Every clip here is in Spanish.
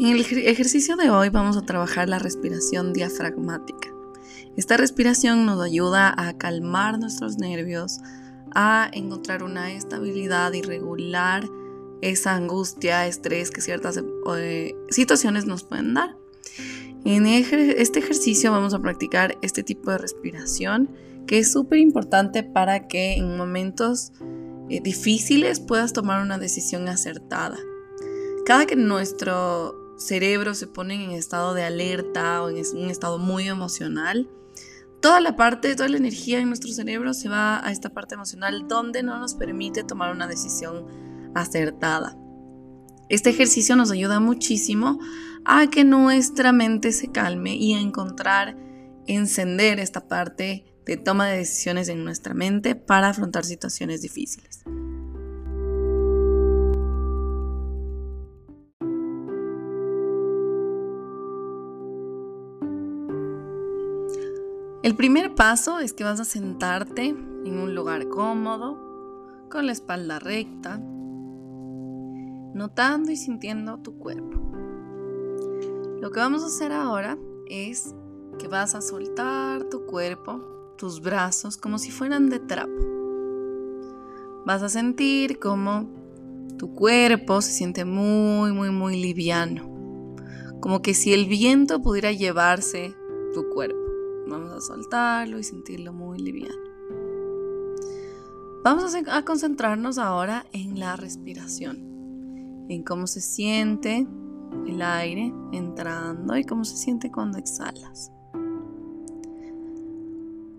En el ejercicio de hoy vamos a trabajar la respiración diafragmática. Esta respiración nos ayuda a calmar nuestros nervios, a encontrar una estabilidad y regular esa angustia, estrés que ciertas eh, situaciones nos pueden dar. En este ejercicio vamos a practicar este tipo de respiración que es súper importante para que en momentos eh, difíciles puedas tomar una decisión acertada. Cada que nuestro cerebro se pone en estado de alerta o en un estado muy emocional, toda la parte, toda la energía en nuestro cerebro se va a esta parte emocional donde no nos permite tomar una decisión acertada. Este ejercicio nos ayuda muchísimo a que nuestra mente se calme y a encontrar, encender esta parte de toma de decisiones en nuestra mente para afrontar situaciones difíciles. El primer paso es que vas a sentarte en un lugar cómodo, con la espalda recta, notando y sintiendo tu cuerpo. Lo que vamos a hacer ahora es que vas a soltar tu cuerpo, tus brazos, como si fueran de trapo. Vas a sentir como tu cuerpo se siente muy, muy, muy liviano. Como que si el viento pudiera llevarse tu cuerpo. Vamos a soltarlo y sentirlo muy liviano. Vamos a, concentrarnos ahora en la respiración, en cómo se siente el aire entrando y cómo se siente cuando exhalas.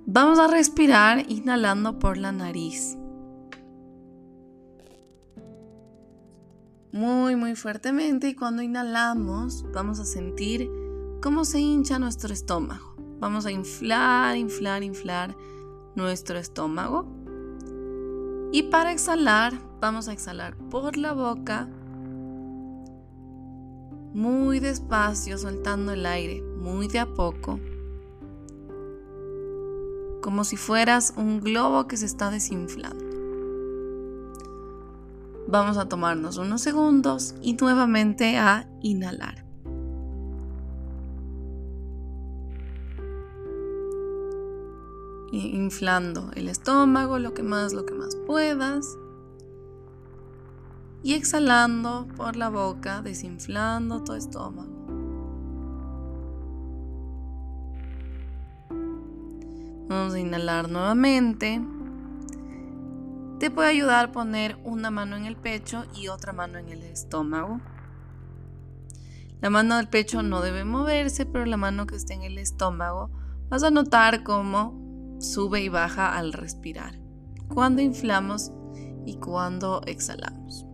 Vamos a respirar inhalando por la nariz. Muy, muy fuertemente y cuando inhalamos vamos a sentir cómo se hincha nuestro estómago. Vamos a inflar, inflar, inflar nuestro estómago. Y para exhalar, vamos a exhalar por la boca, muy despacio, soltando el aire, muy de a poco, como si fueras un globo que se está desinflando. Vamos a tomarnos unos segundos y nuevamente a inhalar. Inflando el estómago lo que más, lo que más puedas. Y exhalando por la boca, desinflando tu estómago. Vamos a inhalar nuevamente. Te puede ayudar a poner una mano en el pecho y otra mano en el estómago. La mano del pecho no debe moverse, pero la mano que esté en el estómago vas a notar cómo sube y baja al respirar, cuando inflamos y cuando exhalamos.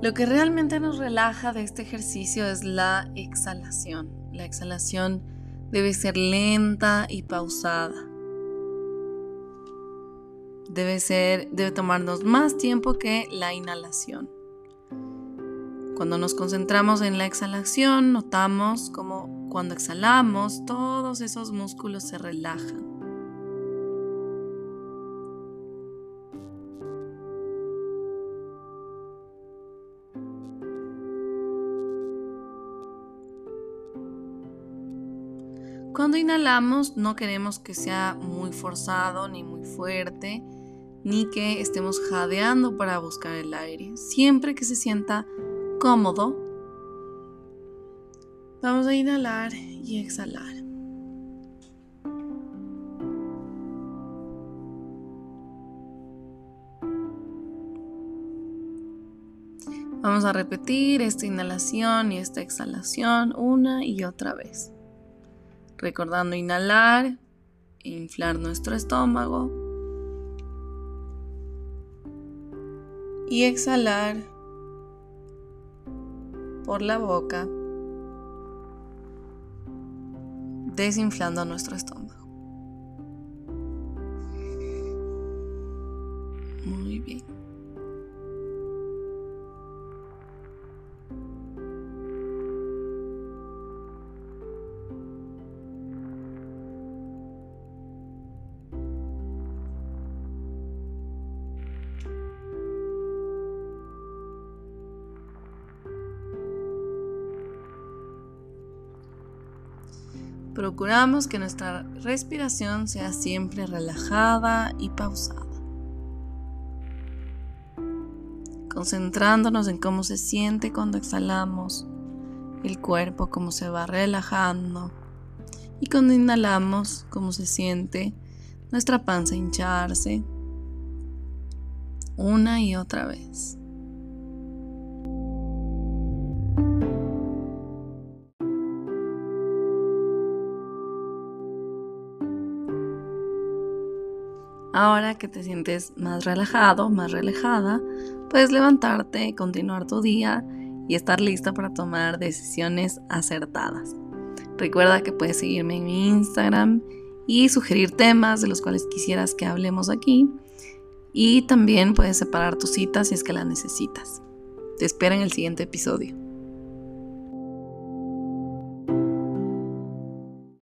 Lo que realmente nos relaja de este ejercicio es la exhalación. La exhalación debe ser lenta y pausada debe ser, debe tomarnos más tiempo que la inhalación. Cuando nos concentramos en la exhalación, notamos como cuando exhalamos todos esos músculos se relajan. Cuando inhalamos no queremos que sea muy forzado ni muy fuerte ni que estemos jadeando para buscar el aire. Siempre que se sienta cómodo, vamos a inhalar y exhalar. Vamos a repetir esta inhalación y esta exhalación una y otra vez. Recordando inhalar, inflar nuestro estómago y exhalar por la boca, desinflando nuestro estómago. Muy bien. Procuramos que nuestra respiración sea siempre relajada y pausada. Concentrándonos en cómo se siente cuando exhalamos, el cuerpo cómo se va relajando y cuando inhalamos cómo se siente nuestra panza hincharse una y otra vez. Ahora que te sientes más relajado, más relajada, puedes levantarte, continuar tu día y estar lista para tomar decisiones acertadas. Recuerda que puedes seguirme en mi Instagram y sugerir temas de los cuales quisieras que hablemos aquí. Y también puedes separar tu cita si es que la necesitas. Te espero en el siguiente episodio.